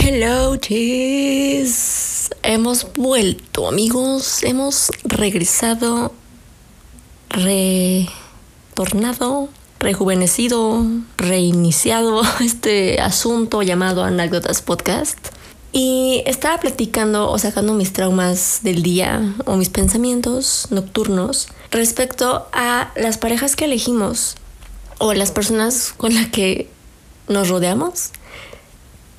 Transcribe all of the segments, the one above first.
Hello, cheese hemos vuelto, amigos. Hemos regresado, retornado, rejuvenecido, reiniciado este asunto llamado Anécdotas Podcast. Y estaba platicando o sacando mis traumas del día o mis pensamientos nocturnos respecto a las parejas que elegimos o las personas con las que nos rodeamos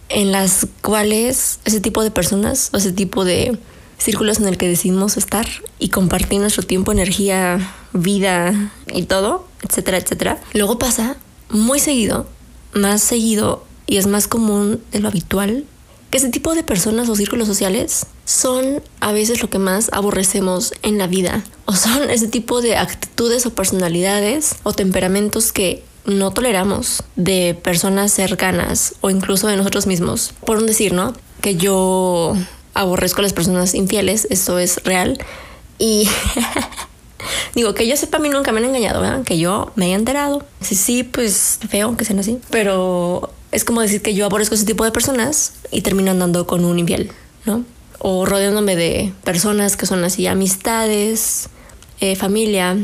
en las cuales ese tipo de personas o ese tipo de círculos en el que decidimos estar y compartir nuestro tiempo, energía, vida y todo, etcétera, etcétera. Luego pasa muy seguido, más seguido y es más común de lo habitual que ese tipo de personas o círculos sociales son a veces lo que más aborrecemos en la vida o son ese tipo de actitudes o personalidades o temperamentos que no toleramos de personas cercanas o incluso de nosotros mismos. Por un decir, ¿no? Que yo aborrezco a las personas infieles, eso es real. Y digo, que yo sepa, a mí nunca me han engañado, ¿verdad? Que yo me haya enterado. Sí, sí, pues feo que sean así. Pero es como decir que yo aborrezco a ese tipo de personas y termino andando con un infiel, ¿no? O rodeándome de personas que son así, amistades, eh, familia,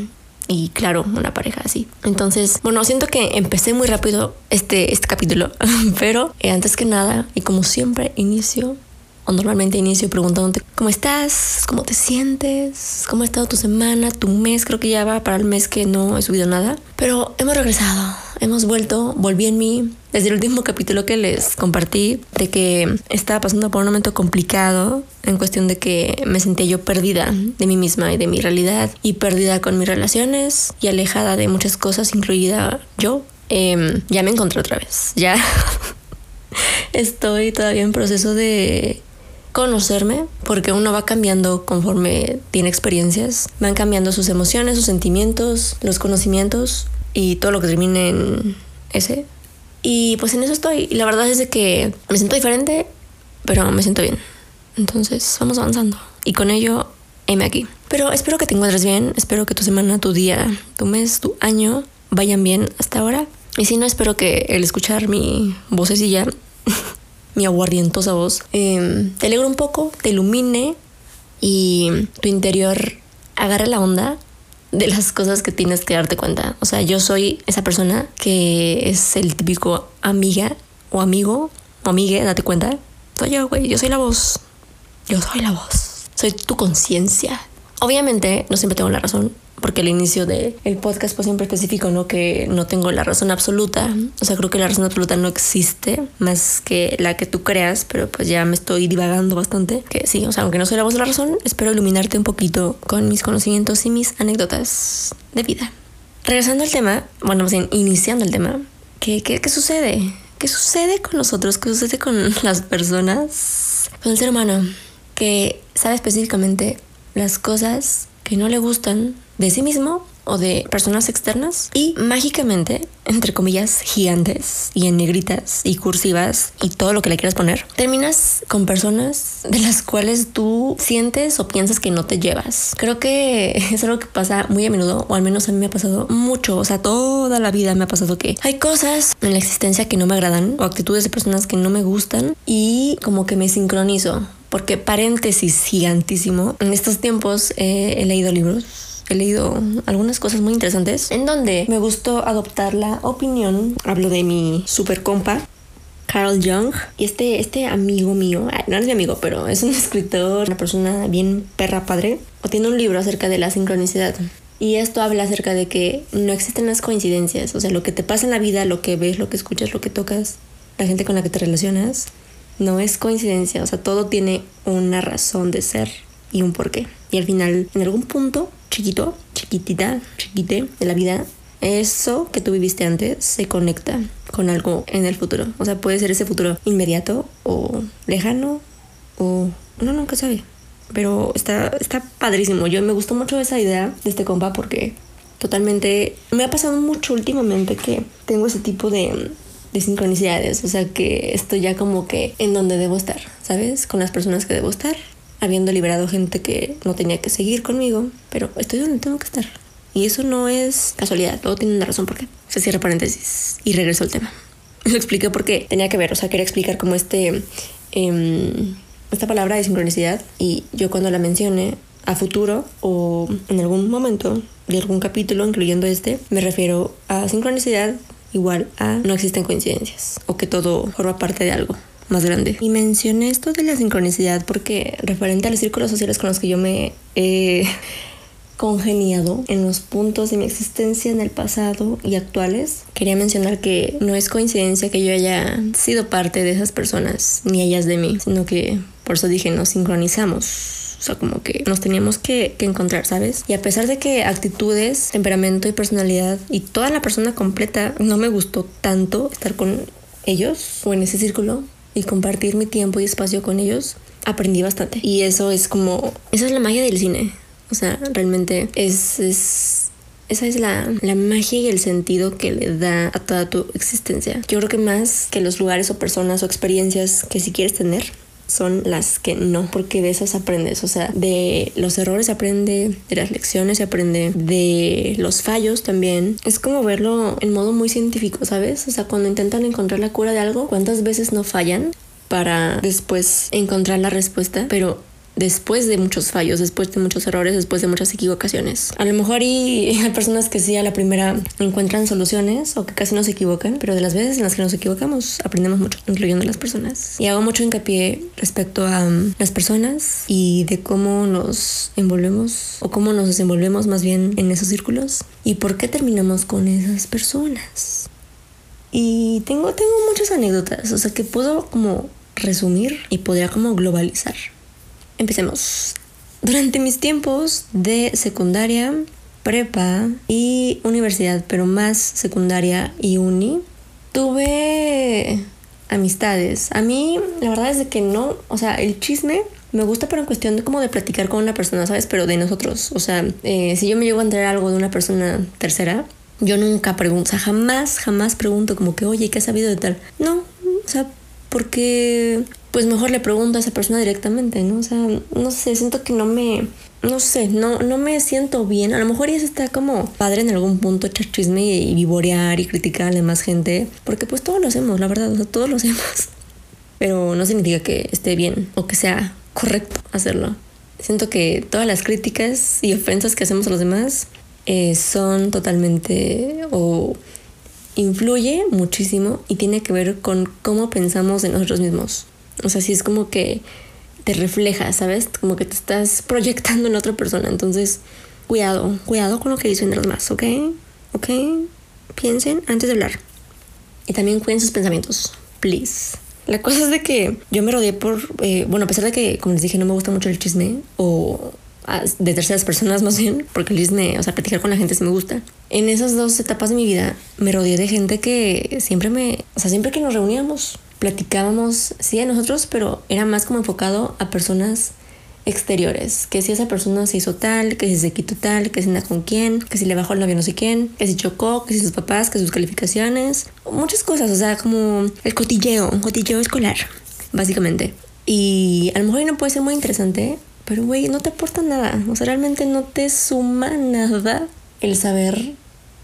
y claro, una pareja así. Entonces, bueno, siento que empecé muy rápido este, este capítulo, pero eh, antes que nada, y como siempre, inicio o normalmente inicio preguntándote cómo estás, cómo te sientes, cómo ha estado tu semana, tu mes, creo que ya va para el mes que no he subido nada, pero hemos regresado, hemos vuelto, volví en mí. Desde el último capítulo que les compartí de que estaba pasando por un momento complicado en cuestión de que me sentía yo perdida de mí misma y de mi realidad y perdida con mis relaciones y alejada de muchas cosas, incluida yo, em, ya me encontré otra vez, ya. Estoy todavía en proceso de conocerme, porque uno va cambiando conforme tiene experiencias, van cambiando sus emociones, sus sentimientos, los conocimientos y todo lo que termine en ese. Y pues en eso estoy. Y la verdad es de que me siento diferente, pero me siento bien. Entonces vamos avanzando. Y con ello, heme aquí. Pero espero que te encuentres bien, espero que tu semana, tu día, tu mes, tu año vayan bien hasta ahora. Y si no, espero que el escuchar mi vocecilla mi aguardientosa voz, em, te alegre un poco, te ilumine y tu interior agarre la onda de las cosas que tienes que darte cuenta. O sea, yo soy esa persona que es el típico amiga o amigo o amigue, date cuenta. Soy yo, güey, yo soy la voz. Yo soy la voz. Soy tu conciencia. Obviamente no siempre tengo la razón, porque al inicio del el podcast pues siempre especifico, ¿no? Que no tengo la razón absoluta. O sea, creo que la razón absoluta no existe más que la que tú creas, pero pues ya me estoy divagando bastante. Que sí, o sea, aunque no soy la voz de la razón, espero iluminarte un poquito con mis conocimientos y mis anécdotas de vida. Regresando al tema, bueno, más bien iniciando el tema, ¿qué, qué, qué sucede? ¿Qué sucede con nosotros? ¿Qué sucede con las personas? Con el ser humano que sabe específicamente las cosas que no le gustan de sí mismo o de personas externas y mágicamente, entre comillas, gigantes y en negritas y cursivas y todo lo que le quieras poner, terminas con personas de las cuales tú sientes o piensas que no te llevas. Creo que es algo que pasa muy a menudo, o al menos a mí me ha pasado mucho, o sea, toda la vida me ha pasado que hay cosas en la existencia que no me agradan o actitudes de personas que no me gustan y como que me sincronizo. Porque paréntesis gigantísimo, en estos tiempos he leído libros he leído algunas cosas muy interesantes en donde me gustó adoptar la opinión. Hablo de mi super compa, Carl Jung. Y este, este amigo mío, no es mi amigo, pero es un escritor, una persona bien perra padre, o tiene un libro acerca de la sincronicidad. Y esto habla acerca de que no existen las coincidencias, o sea, lo que te pasa en la vida, lo que ves, lo que escuchas, lo que tocas, la gente con la que te relacionas, no es coincidencia, o sea, todo tiene una razón de ser y un porqué. Y al final, en algún punto, chiquito, chiquitita, chiquite de la vida, eso que tú viviste antes se conecta con algo en el futuro. O sea, puede ser ese futuro inmediato o lejano o uno nunca sabe. pero está, está padrísimo. Yo me gustó mucho esa idea de este compa porque totalmente me ha pasado mucho últimamente que tengo ese tipo de, de sincronicidades, o sea que estoy ya como que en donde debo estar, ¿sabes? Con las personas que debo estar, habiendo liberado gente que no tenía que seguir conmigo, pero estoy donde tengo que estar. Y eso no es casualidad, todo tiene una razón por qué. Se cierra paréntesis y regreso al tema. Lo expliqué porque tenía que ver, o sea, quería explicar cómo este... Em, esta palabra de sincronicidad y yo cuando la mencione a futuro o en algún momento de algún capítulo, incluyendo este, me refiero a sincronicidad igual a no existen coincidencias o que todo forma parte de algo más grande. Y mencioné esto de la sincronicidad porque referente a los círculos sociales con los que yo me he congeniado en los puntos de mi existencia en el pasado y actuales, quería mencionar que no es coincidencia que yo haya sido parte de esas personas, ni ellas de mí, sino que por eso dije, nos sincronizamos. O sea, como que nos teníamos que, que, encontrar, ¿sabes? Y a pesar de que actitudes, temperamento y personalidad y toda la persona completa no me gustó tanto estar con ellos o en ese círculo y compartir mi tiempo y espacio con ellos, aprendí bastante. Y eso es como, esa es la magia del cine. O sea, realmente es, es esa es la, la, magia y el sentido que le da a toda tu existencia. Yo creo que más que los lugares o personas o experiencias que si quieres tener, son las que no, porque de esas aprendes, o sea, de los errores se aprende, de las lecciones se aprende, de los fallos también. Es como verlo en modo muy científico, ¿sabes? O sea, cuando intentan encontrar la cura de algo, ¿cuántas veces no fallan? para después encontrar la respuesta, pero después de muchos fallos, después de muchos errores, después de muchas equivocaciones. A lo mejor hay personas que sí a la primera encuentran soluciones o que casi no se equivocan, pero de las veces en las que nos equivocamos aprendemos mucho, incluyendo las personas. Y hago mucho hincapié respecto a um, las personas y de cómo nos envolvemos o cómo nos desenvolvemos más bien en esos círculos y por qué terminamos con esas personas. Y tengo, tengo muchas anécdotas, o sea que puedo como resumir y podría como globalizar. Empecemos. Durante mis tiempos de secundaria, prepa y universidad, pero más secundaria y uni, tuve amistades. A mí, la verdad es que no, o sea, el chisme me gusta, pero en cuestión de como de platicar con una persona, ¿sabes? Pero de nosotros. O sea, eh, si yo me llego a enterar algo de una persona tercera, yo nunca pregunto, o sea, jamás, jamás pregunto como que, oye, ¿qué has sabido de tal? No, o sea, porque pues mejor le pregunto a esa persona directamente, ¿no? O sea, no sé, siento que no me, no sé, no, no me siento bien. A lo mejor ya está como padre en algún punto echar chisme y, vivorear y criticar a la demás gente, porque pues todos lo hacemos, la verdad, o sea, todos lo hacemos. Pero no significa que esté bien o que sea correcto hacerlo. Siento que todas las críticas y ofensas que hacemos a los demás eh, son totalmente o influye muchísimo y tiene que ver con cómo pensamos de nosotros mismos. O sea, si es como que te refleja, ¿sabes? Como que te estás proyectando en otra persona. Entonces, cuidado, cuidado con lo que dicen los demás, ¿ok? ¿Ok? Piensen antes de hablar. Y también cuiden sus pensamientos, please. La cosa es de que yo me rodeé por, eh, bueno, a pesar de que, como les dije, no me gusta mucho el chisme o de terceras personas más bien, porque el chisme, o sea, platicar con la gente sí me gusta. En esas dos etapas de mi vida me rodeé de gente que siempre me, o sea, siempre que nos reuníamos, platicábamos, sí, a nosotros, pero era más como enfocado a personas exteriores, que si esa persona se hizo tal, que si se quitó tal, que si anda con quién, que si le bajó el novio no sé quién, que si chocó, que si sus papás, que sus calificaciones, muchas cosas, o sea, como el cotilleo, un cotilleo escolar, básicamente. Y a lo mejor no puede ser muy interesante, pero güey, no te aporta nada, o sea, realmente no te suma nada el saber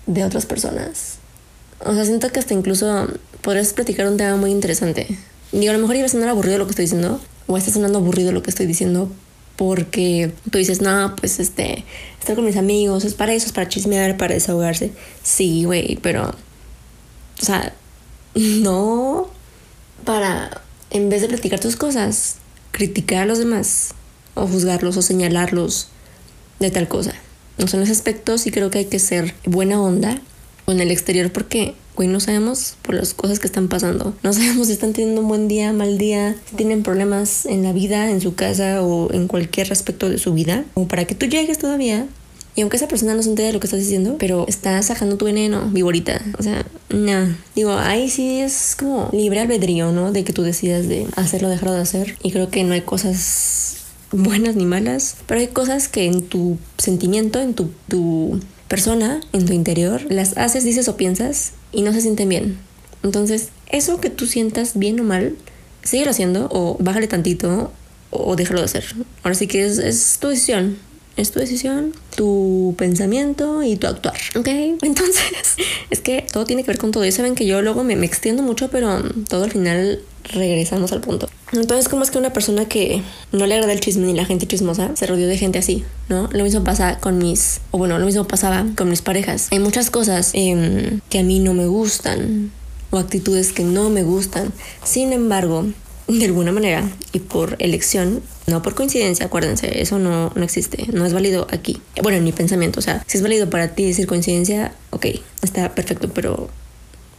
de otras personas. O sea, siento que hasta incluso podrías platicar un tema muy interesante. Digo, a lo mejor iba a sonar aburrido lo que estoy diciendo, o está sonando aburrido lo que estoy diciendo, porque tú dices, no, pues este, estar con mis amigos es para eso, es para chismear, para desahogarse. Sí, güey, pero, o sea, no para, en vez de platicar tus cosas, criticar a los demás, o juzgarlos, o señalarlos de tal cosa. No son los aspectos y creo que hay que ser buena onda con el exterior porque güey, no sabemos por las cosas que están pasando. No sabemos si están teniendo un buen día, mal día, si tienen problemas en la vida, en su casa o en cualquier aspecto de su vida. Como para que tú llegues todavía. Y aunque esa persona no se entere de lo que estás diciendo, pero está sacando tu veneno, viborita. O sea, no. Digo, ahí sí es como libre albedrío, ¿no? De que tú decidas de hacerlo o dejarlo de hacer. Y creo que no hay cosas buenas ni malas, pero hay cosas que en tu sentimiento, en tu persona, en tu interior, las haces, dices o piensas y no se sienten bien. Entonces, eso que tú sientas bien o mal, síguelo haciendo o bájale tantito o déjalo de hacer. Ahora sí que es, es tu decisión. Es tu decisión, tu pensamiento y tu actuar. ¿Ok? Entonces, es que todo tiene que ver con todo. Y saben que yo luego me, me extiendo mucho, pero todo al final regresamos al punto. Entonces, ¿cómo es que una persona que no le agrada el chisme ni la gente chismosa se rodeó de gente así? ¿No? Lo mismo pasa con mis, o bueno, lo mismo pasaba con mis parejas. Hay muchas cosas em, que a mí no me gustan o actitudes que no me gustan. Sin embargo, de alguna manera y por elección, no por coincidencia, acuérdense, eso no, no existe, no es válido aquí. Bueno, en mi pensamiento, o sea, si es válido para ti decir coincidencia, ok, está perfecto, pero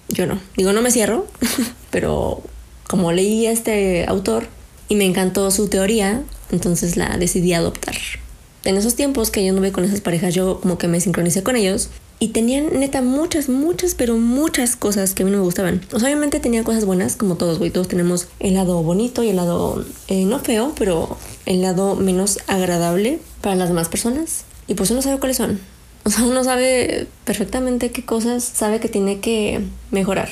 yo no. Digo, no me cierro, pero como leí a este autor y me encantó su teoría, entonces la decidí adoptar. En esos tiempos que yo no ve con esas parejas, yo como que me sincronicé con ellos y tenían neta muchas, muchas, pero muchas cosas que a mí no me gustaban. O sea, obviamente tenía cosas buenas, como todos, güey. Todos tenemos el lado bonito y el lado eh, no feo, pero el lado menos agradable para las demás personas. Y pues uno sabe cuáles son. O sea, uno sabe perfectamente qué cosas sabe que tiene que mejorar.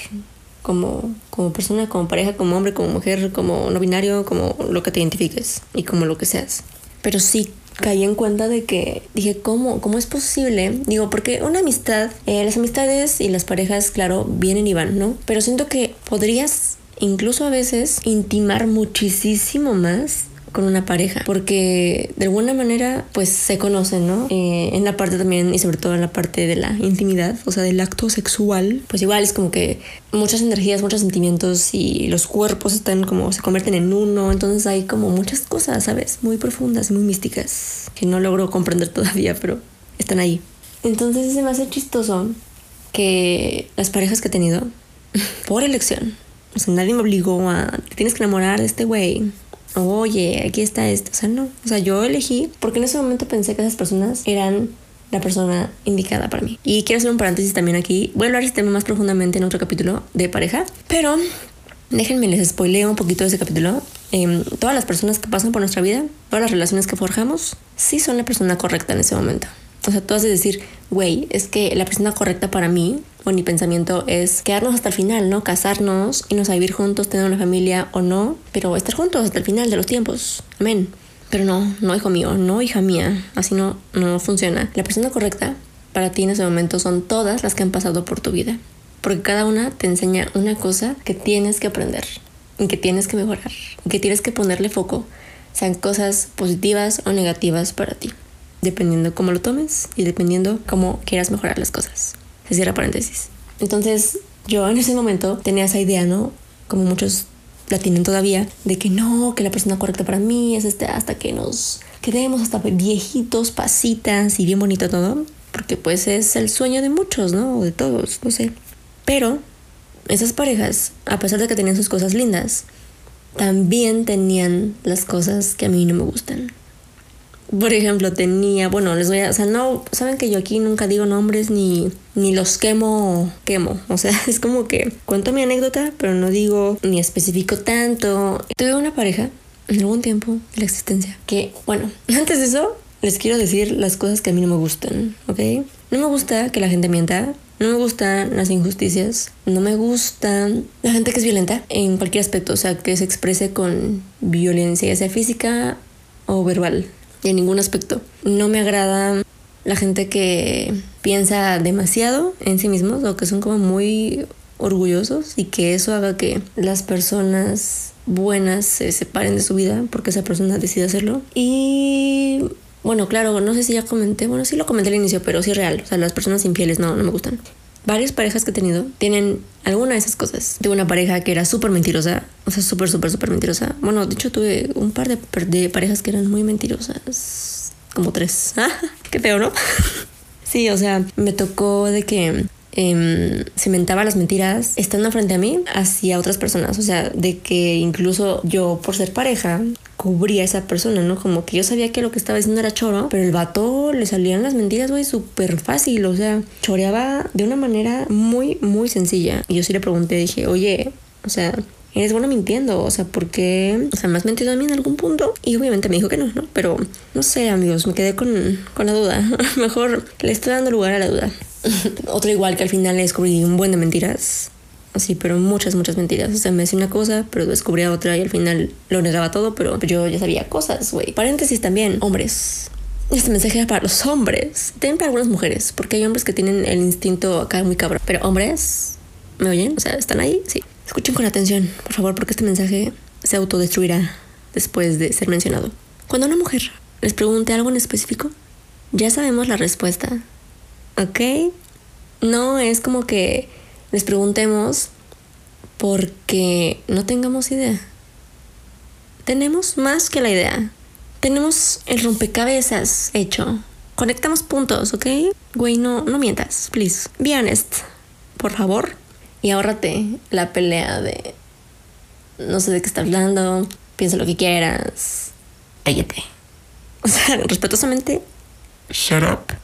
Como, como persona, como pareja, como hombre, como mujer, como no binario, como lo que te identifiques y como lo que seas. Pero sí caí en cuenta de que dije, ¿cómo, cómo es posible? Digo, porque una amistad, eh, las amistades y las parejas, claro, vienen y van, ¿no? Pero siento que podrías incluso a veces intimar muchísimo más con una pareja, porque de alguna manera pues se conocen, ¿no? Eh, en la parte también y sobre todo en la parte de la intimidad, o sea, del acto sexual, pues igual es como que muchas energías, muchos sentimientos y los cuerpos están como se convierten en uno, entonces hay como muchas cosas, ¿sabes? Muy profundas muy místicas que no logro comprender todavía, pero están ahí. Entonces se me hace chistoso que las parejas que he tenido, por elección, o sea, nadie me obligó a, tienes que enamorar de este güey, oye, aquí está esto. O sea, no. O sea, yo elegí porque en ese momento pensé que esas personas eran la persona indicada para mí. Y quiero hacer un paréntesis también aquí. Voy a hablar de este tema más profundamente en otro capítulo de pareja, pero déjenme les spoileo un poquito de ese capítulo. Em, todas las personas que pasan por nuestra vida, todas las relaciones que forjamos, sí son la persona correcta en ese momento. O sea, tú has de decir, güey, es que la persona correcta para mí, o mi pensamiento es quedarnos hasta el final, ¿no? Casarnos, irnos a vivir juntos, tener una familia o no, pero estar juntos hasta el final de los tiempos. Amén. Pero no, no hijo mío, no hija mía, así no, no funciona. La persona correcta para ti en ese momento son todas las que han pasado por tu vida, porque cada una te enseña una cosa que tienes que aprender y que tienes que mejorar, y que tienes que ponerle foco, sean cosas positivas o negativas para ti dependiendo cómo lo tomes y dependiendo cómo quieras mejorar las cosas. Se cierra paréntesis. Entonces, yo en ese momento tenía esa idea, ¿no? Como muchos la tienen todavía, de que no, que la persona correcta para mí es este hasta que nos quedemos hasta viejitos, pasitas y bien bonito todo, porque pues es el sueño de muchos, ¿no? O de todos, no sé. Pero esas parejas, a pesar de que tenían sus cosas lindas, también tenían las cosas que a mí no me gustan por ejemplo, tenía, bueno, les voy a, o sea, no, saben que yo aquí nunca digo nombres ni, ni los quemo, quemo, o sea, es como que cuento mi anécdota, pero no digo ni especifico tanto. Tuve una pareja en algún tiempo de la existencia que, bueno, antes de eso, les quiero decir las cosas que a mí no me gustan, ¿ok? No me gusta que la gente mienta, no me gustan las injusticias, no me gusta la gente que es violenta en cualquier aspecto, o sea, que se exprese con violencia, ya sea física o verbal en ningún aspecto. No me agrada la gente que piensa demasiado en sí mismos o que son como muy orgullosos y que eso haga que las personas buenas se separen de su vida porque esa persona decide hacerlo. Y bueno, claro, no sé si ya comenté, bueno, sí lo comenté al inicio, pero sí real. O sea, las personas infieles no, no me gustan varias parejas que he tenido tienen alguna de esas cosas. Tuve una pareja que era súper mentirosa, o sea, súper, súper, súper mentirosa. Bueno, de hecho tuve un par de, de parejas que eran muy mentirosas, como tres. Ah, qué feo, ¿no? sí, o sea, me tocó de que eh, cimentaba las mentiras estando frente a mí hacia otras personas. O sea, de que incluso yo, por ser pareja, cubría a esa persona, ¿no? Como que yo sabía que lo que estaba diciendo era choro, pero el vato le salían las mentiras, güey, súper fácil. O sea, choreaba de una manera muy, muy sencilla. Y yo sí le pregunté, dije, oye, o sea, eres bueno mintiendo, o sea, porque, o sea, me has mentido a mí en algún punto. Y obviamente me dijo que no, ¿no? Pero no sé, amigos, me quedé con, con la duda. Mejor le estoy dando lugar a la duda. Otro igual que al final descubrí un buen de mentiras. Así, pero muchas, muchas mentiras. O sea, me decía una cosa, pero descubría otra y al final lo negaba todo, pero yo ya sabía cosas, güey. Paréntesis también, hombres. Este mensaje era para los hombres. También para algunas mujeres, porque hay hombres que tienen el instinto acá muy cabrón. Pero hombres, ¿me oyen? O sea, ¿están ahí? Sí. Escuchen con atención, por favor, porque este mensaje se autodestruirá después de ser mencionado. Cuando una mujer les pregunte algo en específico, ya sabemos la respuesta. ¿Ok? No es como que les preguntemos porque no tengamos idea. Tenemos más que la idea. Tenemos el rompecabezas hecho. Conectamos puntos, ¿ok? Güey, no, no mientas, please. Be honest, por favor. Y ahórrate la pelea de no sé de qué estás hablando, piensa lo que quieras, cállate. O sea, respetuosamente, shut up.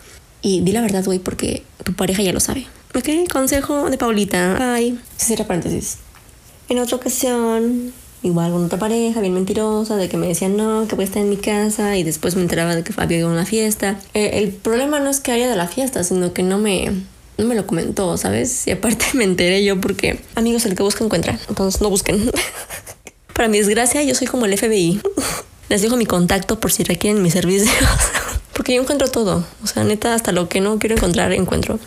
Y di la verdad, güey, porque tu pareja ya lo sabe. Ok, consejo de Paulita. Ay, cierra paréntesis. En otra ocasión, igual con otra pareja bien mentirosa, de que me decían no, que voy a estar en mi casa y después me enteraba de que había ido a una fiesta. Eh, el problema no es que haya de la fiesta, sino que no me, no me lo comentó, ¿sabes? Y aparte me enteré yo porque, amigos, el que busca encuentra. Entonces no busquen. Para mi desgracia, yo soy como el FBI. Les dejo mi contacto por si requieren mis servicios. porque yo encuentro todo. O sea, neta, hasta lo que no quiero encontrar, encuentro.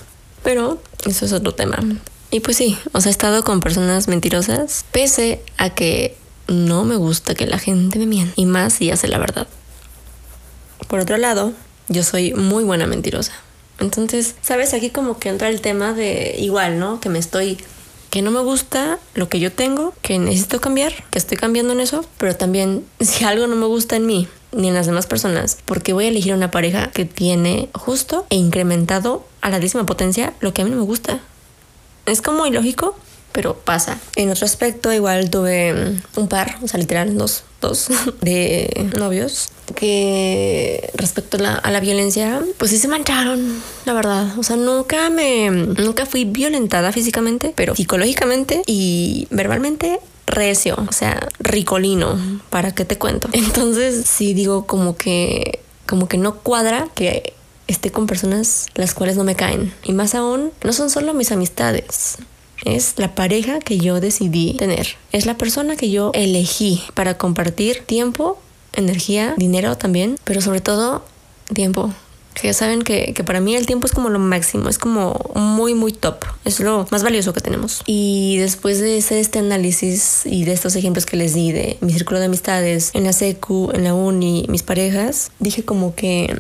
Pero eso es otro tema. Y pues sí, o sea, he estado con personas mentirosas, pese a que no me gusta que la gente me mienta. Y más si hace la verdad. Por otro lado, yo soy muy buena mentirosa. Entonces, ¿sabes? Aquí como que entra el tema de igual, ¿no? Que me estoy que no me gusta lo que yo tengo, que necesito cambiar, que estoy cambiando en eso, pero también si algo no me gusta en mí ni en las demás personas, porque voy a elegir una pareja que tiene justo e incrementado a la décima potencia lo que a mí no me gusta. Es como ilógico, pero pasa. En otro aspecto, igual tuve un par, o sea, literal, dos, dos de novios que respecto a la, a la, violencia, pues sí se mancharon, la verdad. O sea, nunca me, nunca fui violentada físicamente, pero psicológicamente y verbalmente recio, o sea, ricolino, ¿para qué te cuento? Entonces, sí digo como que, como que no cuadra que esté con personas las cuales no me caen. Y más aún, no son solo mis amistades, es la pareja que yo decidí tener. Es la persona que yo elegí para compartir tiempo, energía, dinero también, pero sobre todo tiempo. Que ya saben que, que, para mí el tiempo es como lo máximo, es como muy, muy top. Es lo más valioso que tenemos. Y después de hacer este análisis y de estos ejemplos que les di de mi círculo de amistades en la secu, en la uni, mis parejas, dije como que,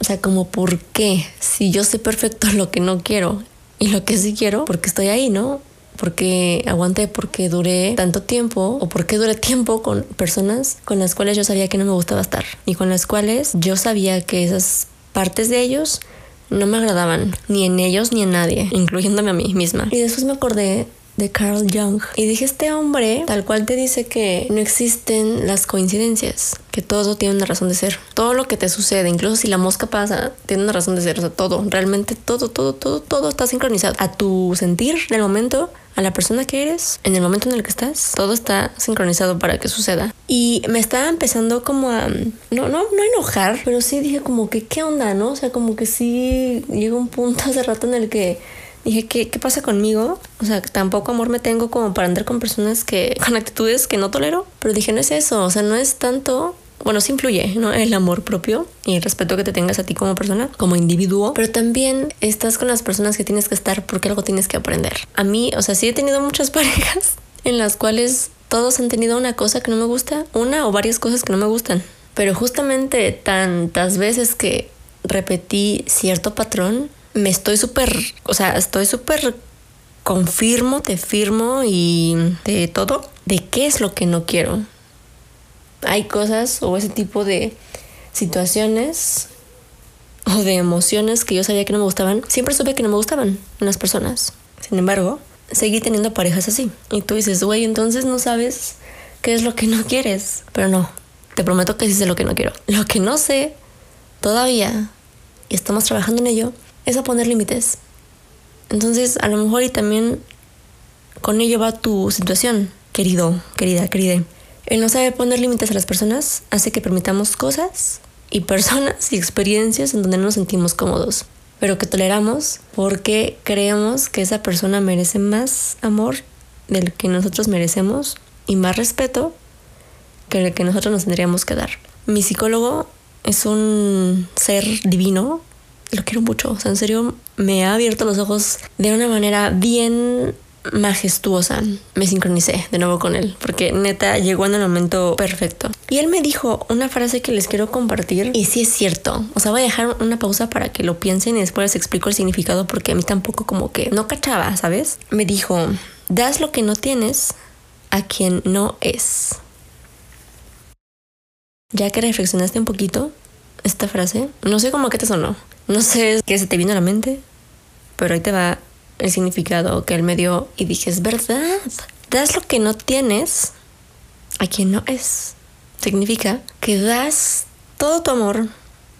o sea, como por qué, si yo sé perfecto lo que no quiero y lo que sí quiero, porque estoy ahí, ¿no? Porque aguanté, porque duré tanto tiempo o porque duré tiempo con personas con las cuales yo sabía que no me gustaba estar y con las cuales yo sabía que esas partes de ellos no me agradaban, ni en ellos ni en nadie, incluyéndome a mí misma. Y después me acordé de Carl Jung. Y dije, este hombre tal cual te dice que no existen las coincidencias, que todo tiene una razón de ser. Todo lo que te sucede, incluso si la mosca pasa, tiene una razón de ser. O sea, todo, realmente todo, todo, todo, todo está sincronizado. A tu sentir del momento, a la persona que eres, en el momento en el que estás, todo está sincronizado para que suceda. Y me estaba empezando como a, no, no, no enojar, pero sí dije como que, ¿qué onda, no? O sea, como que sí llegó un punto hace rato en el que dije, ¿qué, ¿qué pasa conmigo? O sea, tampoco amor me tengo como para andar con personas que, con actitudes que no tolero. Pero dije, no es eso, o sea, no es tanto bueno, sí influye, ¿no? El amor propio y el respeto que te tengas a ti como persona, como individuo, pero también estás con las personas que tienes que estar porque algo tienes que aprender. A mí, o sea, sí he tenido muchas parejas en las cuales todos han tenido una cosa que no me gusta, una o varias cosas que no me gustan, pero justamente tantas veces que repetí cierto patrón, me estoy súper, o sea, estoy súper confirmo, te firmo y de todo, de qué es lo que no quiero. Hay cosas o ese tipo de situaciones o de emociones que yo sabía que no me gustaban, siempre supe que no me gustaban en las personas. Sin embargo, seguí teniendo parejas así. Y tú dices, güey, entonces no sabes qué es lo que no quieres. Pero no, te prometo que sí sé lo que no quiero. Lo que no sé todavía, y estamos trabajando en ello, es a poner límites. Entonces, a lo mejor y también con ello va tu situación. querido, querida, querida. El no saber poner límites a las personas hace que permitamos cosas y personas y experiencias en donde no nos sentimos cómodos, pero que toleramos porque creemos que esa persona merece más amor del que nosotros merecemos y más respeto que el que nosotros nos tendríamos que dar. Mi psicólogo es un ser divino, lo quiero mucho, o sea, en serio me ha abierto los ojos de una manera bien majestuosa. Me sincronicé de nuevo con él, porque neta llegó en el momento perfecto. Y él me dijo una frase que les quiero compartir, y sí es cierto. O sea, voy a dejar una pausa para que lo piensen y después les explico el significado, porque a mí tampoco como que no cachaba, ¿sabes? Me dijo, das lo que no tienes a quien no es. Ya que reflexionaste un poquito esta frase, no sé cómo que te sonó. No sé qué se te vino a la mente, pero ahí te va el significado que él me dio y dije, es verdad. Das lo que no tienes a quien no es. Significa que das todo tu amor,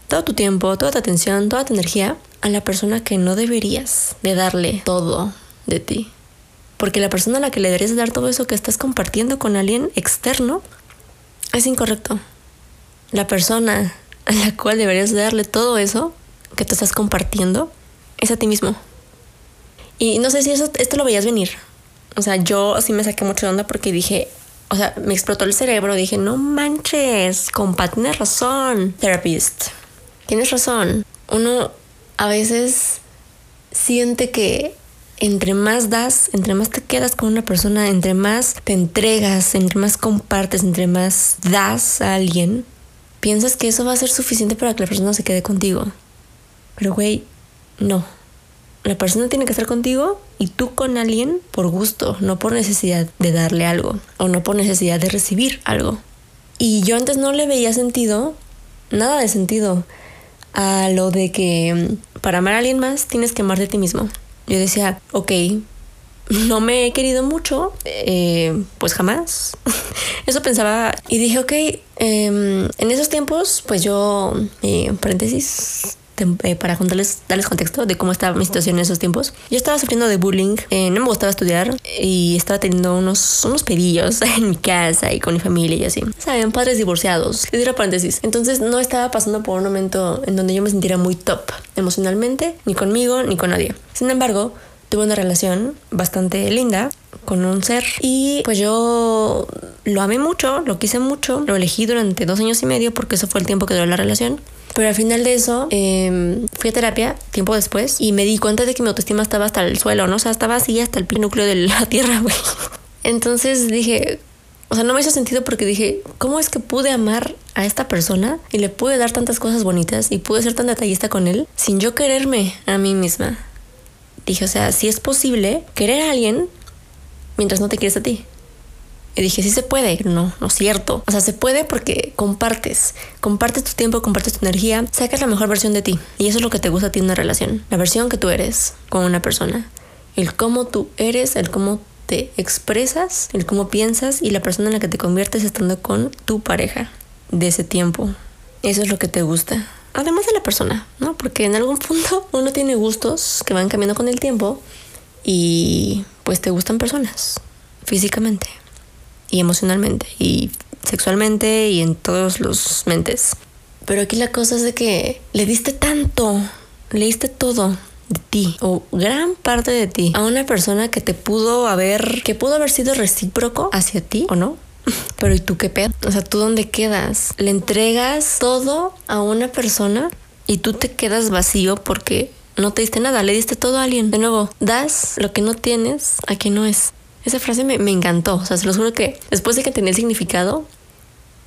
todo tu tiempo, toda tu atención, toda tu energía a la persona que no deberías de darle todo de ti. Porque la persona a la que le deberías dar todo eso que estás compartiendo con alguien externo es incorrecto. La persona a la cual deberías darle todo eso que te estás compartiendo es a ti mismo. Y no sé si eso, esto lo veías venir. O sea, yo sí me saqué mucho de onda porque dije, o sea, me explotó el cerebro. Dije, no manches, compa, tienes razón, therapist. Tienes razón. Uno a veces siente que entre más das, entre más te quedas con una persona, entre más te entregas, entre más compartes, entre más das a alguien, piensas que eso va a ser suficiente para que la persona se quede contigo. Pero, güey, no. La persona tiene que estar contigo y tú con alguien por gusto, no por necesidad de darle algo o no por necesidad de recibir algo. Y yo antes no le veía sentido, nada de sentido, a lo de que mm, para amar a alguien más tienes que amar de ti mismo. Yo decía, ok, no me he querido mucho, eh, pues jamás. Eso pensaba y dije, ok, em, en esos tiempos, pues yo, eh, paréntesis, eh, para contarles, darles contexto de cómo estaba mi situación en esos tiempos. Yo estaba sufriendo de bullying, eh, no me gustaba estudiar y estaba teniendo unos, unos pedillos en mi casa y con mi familia y así. Saben, padres divorciados. Diré paréntesis. Entonces no estaba pasando por un momento en donde yo me sintiera muy top emocionalmente, ni conmigo, ni con nadie. Sin embargo, tuve una relación bastante linda con un ser y pues yo lo amé mucho, lo quise mucho, lo elegí durante dos años y medio porque eso fue el tiempo que duró la relación. Pero al final de eso, em, fui a terapia tiempo después y me di cuenta de que mi autoestima estaba hasta el suelo, ¿no? O sea, estaba así hasta el núcleo de la tierra, güey. Entonces dije, o sea, no me hizo sentido porque dije, ¿cómo es que pude amar a esta persona y le pude dar tantas cosas bonitas y pude ser tan detallista con él sin yo quererme a mí misma? Dije, o sea, si es posible querer a alguien mientras no te quieres a ti. Y dije, sí se puede. No, no es cierto. O sea, se puede porque compartes. Compartes tu tiempo, compartes tu energía, sacas la mejor versión de ti. Y eso es lo que te gusta a ti en una relación. La versión que tú eres con una persona. El cómo tú eres, el cómo te expresas, el cómo piensas y la persona en la que te conviertes estando con tu pareja de ese tiempo. Eso es lo que te gusta. Además de la persona, ¿no? Porque en algún punto uno tiene gustos que van cambiando con el tiempo y pues te gustan personas físicamente y emocionalmente y sexualmente y en todos los mentes. Pero aquí la cosa es de que le diste tanto, le diste todo de ti o gran parte de ti a una persona que te pudo haber, que pudo haber sido recíproco hacia ti o no. Pero ¿y tú qué pedo? O sea, ¿tú dónde quedas? Le entregas todo a una persona y tú te quedas vacío porque no te diste nada, le diste todo a alguien. De nuevo, das lo que no tienes a quien no es. Esa frase me, encantó. O sea, se los juro que después de que entendí el significado,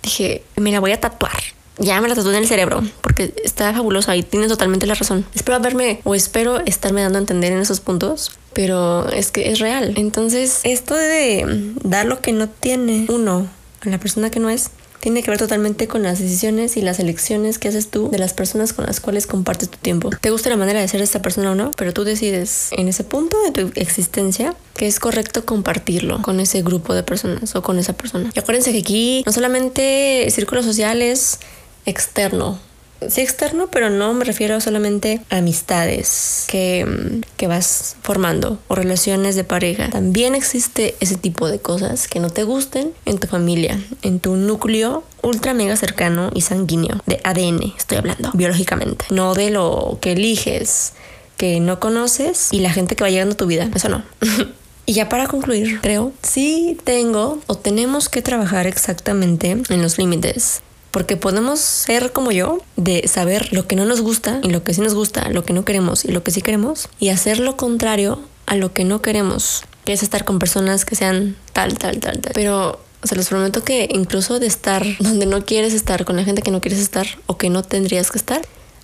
dije, me la voy a tatuar. Ya me la tatué en el cerebro porque está fabulosa y tienes totalmente la razón. Espero haberme o espero estarme dando a entender en esos puntos, pero es que es real. Entonces, esto de dar lo que no tiene uno a la persona que no es, tiene que ver totalmente con las decisiones y las elecciones que haces tú de las personas con las cuales compartes tu tiempo. Te gusta la manera de ser esta persona o no, pero tú decides en ese punto de tu existencia que es correcto compartirlo con ese grupo de personas o con esa persona. Y acuérdense que aquí no solamente círculo social es externo, sí externo, pero no me refiero solamente a amistades que, que vas formando o relaciones de pareja. También existe ese tipo de cosas que no te gusten en tu familia, en tu núcleo ultra mega cercano y sanguíneo, de ADN estoy hablando, biológicamente, no de lo que eliges, que no conoces y la gente que va llegando a tu vida, eso no. Y ya para concluir, creo, sí tengo o tenemos que trabajar exactamente en los límites porque podemos ser como yo, de saber lo que no nos gusta y lo que sí nos gusta, lo que no queremos y lo que sí queremos, y hacer lo contrario a lo que no queremos, que es estar con personas que sean tal, tal, tal, tal. Pero se los prometo que incluso de estar donde no quieres estar, con la gente que no quieres estar o que no tendrías que estar,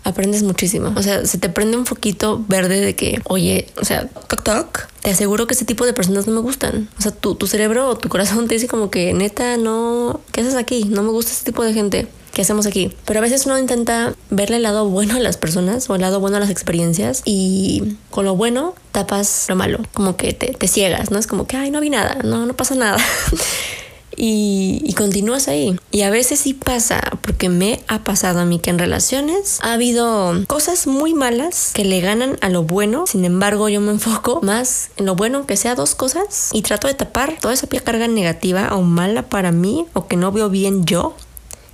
aprendes muchísimo. O sea, se te prende un foquito verde de que, oye, o sea, toc toc, te aseguro que ese tipo de personas no me gustan. O sea, tu, tu cerebro o tu corazón te dice como que, neta, no, ¿qué haces aquí? No me gusta ese tipo de gente. ¿Qué hacemos aquí? Pero a veces uno intenta verle el lado bueno a las personas o el lado bueno a las experiencias y con lo bueno tapas lo malo, como que te, te ciegas, ¿no? Es como que, ay, no vi nada, no, no pasa nada. y, continúas ahí. Y a veces sí pasa, porque me ha pasado a mí que en relaciones ha habido cosas muy malas que le ganan a lo bueno. Sin embargo, yo me enfoco más en lo bueno, que sea dos cosas, y trato de tapar toda esa carga negativa o mala para mí o que no veo bien yo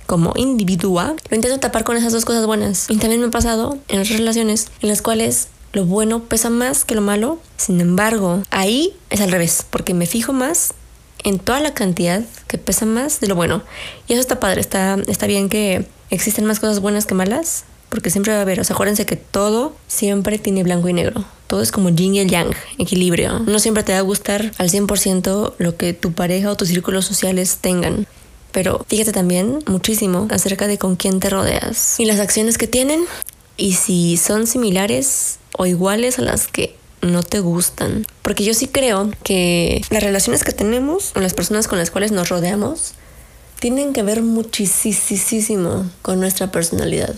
como individua, lo intento tapar con esas dos cosas buenas. Y también me ha pasado en otras relaciones en las cuales lo bueno pesa más que lo malo. Sin embargo, ahí es al revés, porque me fijo más en toda la cantidad que pesa más de lo bueno. Y eso está padre, está, está bien que existen más cosas buenas que malas, porque siempre va a haber, o sea, acuérdense que todo siempre tiene blanco y negro. Todo es como yin y el yang, equilibrio. No siempre te va a gustar al 100% lo que tu pareja o tus círculos sociales tengan. Pero fíjate también muchísimo acerca de con quién te rodeas y las acciones que tienen y si son similares o iguales a las que no te gustan. Porque yo sí creo que las relaciones que tenemos con las personas con las cuales nos rodeamos tienen que ver muchísimo con nuestra personalidad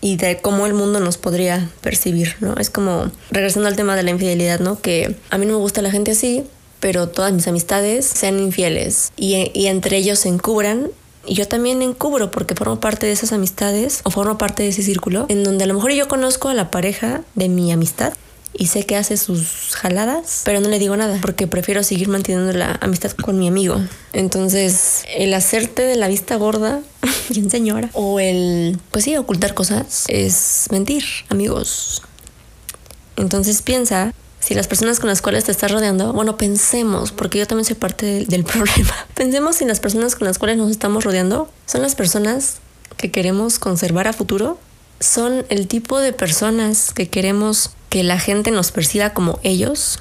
y de cómo el mundo nos podría percibir, ¿no? Es como, regresando al tema de la infidelidad, ¿no? Que a mí no me gusta la gente así, pero todas mis amistades sean infieles y, y entre ellos se encubran y yo también encubro porque formo parte de esas amistades o formo parte de ese círculo en donde a lo mejor yo conozco a la pareja de mi amistad y sé que hace sus jaladas, pero no le digo nada porque prefiero seguir manteniendo la amistad con mi amigo. Entonces, el hacerte de la vista gorda, bien señora, o el, pues sí, ocultar cosas, es mentir, amigos. Entonces piensa si las personas con las cuales te estás rodeando, bueno, pensemos, porque yo también soy parte del, del, problema, pensemos si las personas con las cuales nos estamos rodeando son las personas que queremos conservar a futuro, son el tipo de personas que queremos que la gente nos perciba como ellos.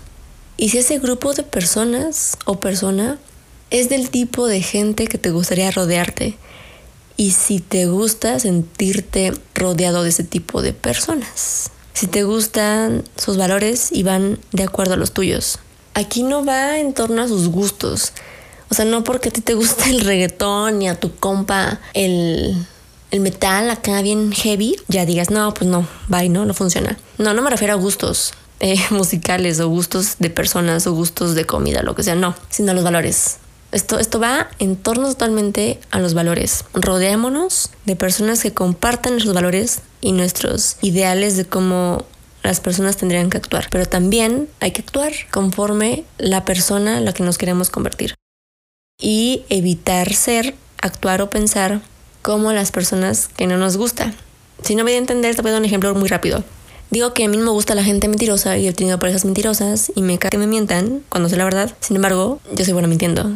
Y si ese grupo de personas o persona es del tipo de gente que te gustaría rodearte. Y si te gusta sentirte rodeado de ese tipo de personas. Si te gustan sus valores y van de acuerdo a los tuyos. Aquí no va en torno a sus gustos. O sea, no porque a ti te gusta el reggaetón y a tu compa el el metal acá bien heavy, ya digas, no, pues no, bye, no, no funciona. No, no me refiero a gustos eh, musicales o gustos de personas o gustos de comida, lo que sea, no, sino los valores. Esto, esto va en torno totalmente a los valores. Rodeémonos de personas que compartan nuestros valores y nuestros ideales de cómo las personas tendrían que actuar. Pero también hay que actuar conforme la persona a la que nos queremos convertir. Y evitar ser, actuar o pensar como las personas que no nos gusta. Si no me voy a entender, te voy a dar un ejemplo muy rápido. Digo que a mí no me gusta la gente mentirosa y he tenido parejas mentirosas y me cae que me mientan cuando sé la verdad. Sin embargo, yo soy buena mintiendo.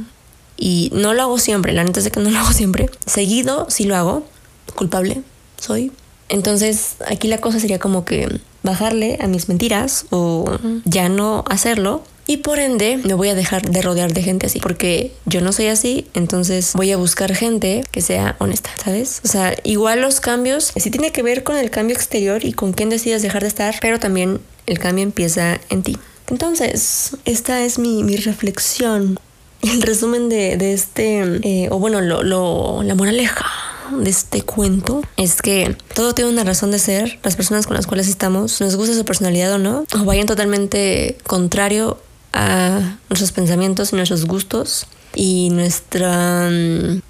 Y no lo hago siempre, la neta es que no lo hago siempre. Seguido sí lo hago. Culpable soy. Entonces aquí la cosa sería como que bajarle a mis mentiras o ya no hacerlo y por ende me voy a dejar de rodear de gente así, porque yo no soy así, entonces voy a buscar gente que sea honesta, ¿sabes? O sea, igual los cambios sí tiene que ver con el cambio exterior y con quién decides dejar de estar, pero también el cambio empieza en ti. Entonces, esta es mi, mi reflexión, el resumen de, de este, eh, o bueno, lo, lo, la moraleja de este cuento es que todo tiene una razón de ser. Las personas con las cuales estamos, nos gusta su personalidad o no, o vayan totalmente contrario a nuestros pensamientos y nuestros gustos y nuestra mm,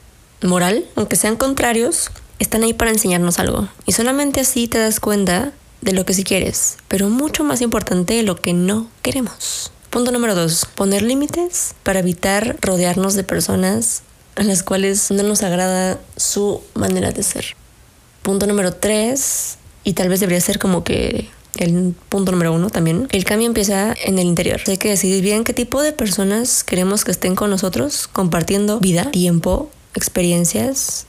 moral, aunque sean contrarios, están ahí para enseñarnos algo. Y solamente así te das cuenta de lo que sí quieres, pero mucho más importante lo que no queremos. Punto número dos, poner límites para evitar rodearnos de personas a las cuales no nos agrada su manera de ser. Punto número tres, y tal vez debería ser como que el punto número uno también, el cambio empieza en el interior. Hay que decidir bien qué tipo de personas queremos que estén con nosotros, compartiendo vida, tiempo, experiencias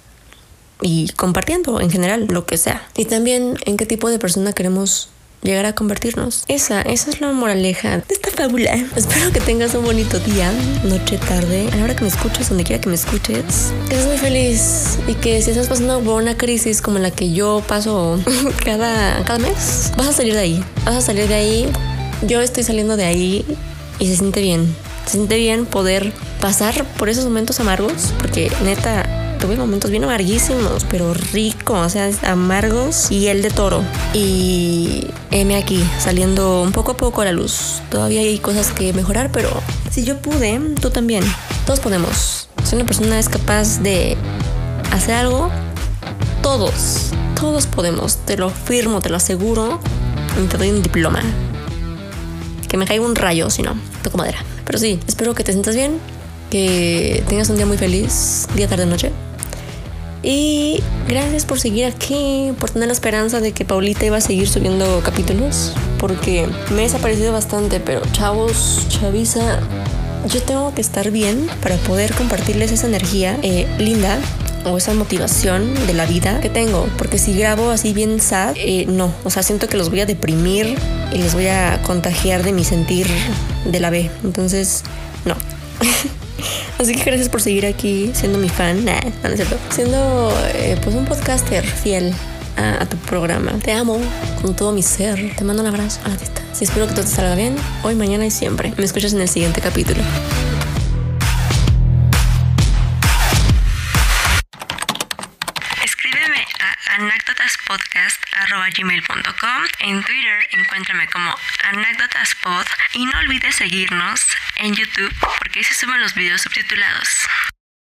y compartiendo en general lo que sea. Y también en qué tipo de persona queremos llegar a convertirnos. Esa, esa es la moraleja de esta fábula. Espero que tengas un bonito día, noche, tarde, a la hora que me escuches, donde quiera que me escuches. Que estés muy feliz y que si estás pasando por una crisis como la que yo paso cada, cada mes, vas a salir de ahí. Vas a salir de ahí. Yo estoy saliendo de ahí y se siente bien. Se siente bien poder pasar por esos momentos amargos, porque neta, tuve momentos bien amarguísimos, pero ricos, o sea, amargos y el de toro. Y M aquí, saliendo un poco a poco a la luz. Todavía hay cosas que mejorar, pero si yo pude, tú también. Todos podemos. Si una persona es capaz de hacer algo, todos, todos podemos. Te lo firmo, te lo aseguro. Y te doy un diploma. Que me caiga un rayo, si no, toco madera. Pero sí, espero que te sientas bien, que tengas un día muy feliz, día, tarde, noche. Y gracias por seguir aquí, por tener la esperanza de que Paulita iba a seguir subiendo capítulos, porque me he desaparecido bastante, pero chavos, chaviza, yo tengo que estar bien para poder compartirles esa energía eh, linda o esa motivación de la vida que tengo. Porque si grabo así bien sad, eh, no. O sea, siento que los voy a deprimir y les voy a contagiar de mi sentir de la B. Entonces, no. Así que gracias por seguir aquí siendo mi fan. No es cierto. Siendo eh, pues un podcaster fiel a, tu programa. Te amo con todo mi ser. Te mando un abrazo a la. Si espero que todo te salga bien hoy, mañana y siempre. Me escuchas en el siguiente capítulo. anécdotaspodcast.gmail.com En Twitter encuéntrame como anécdotaspod y no olvides seguirnos en YouTube porque ahí se suben los videos subtitulados.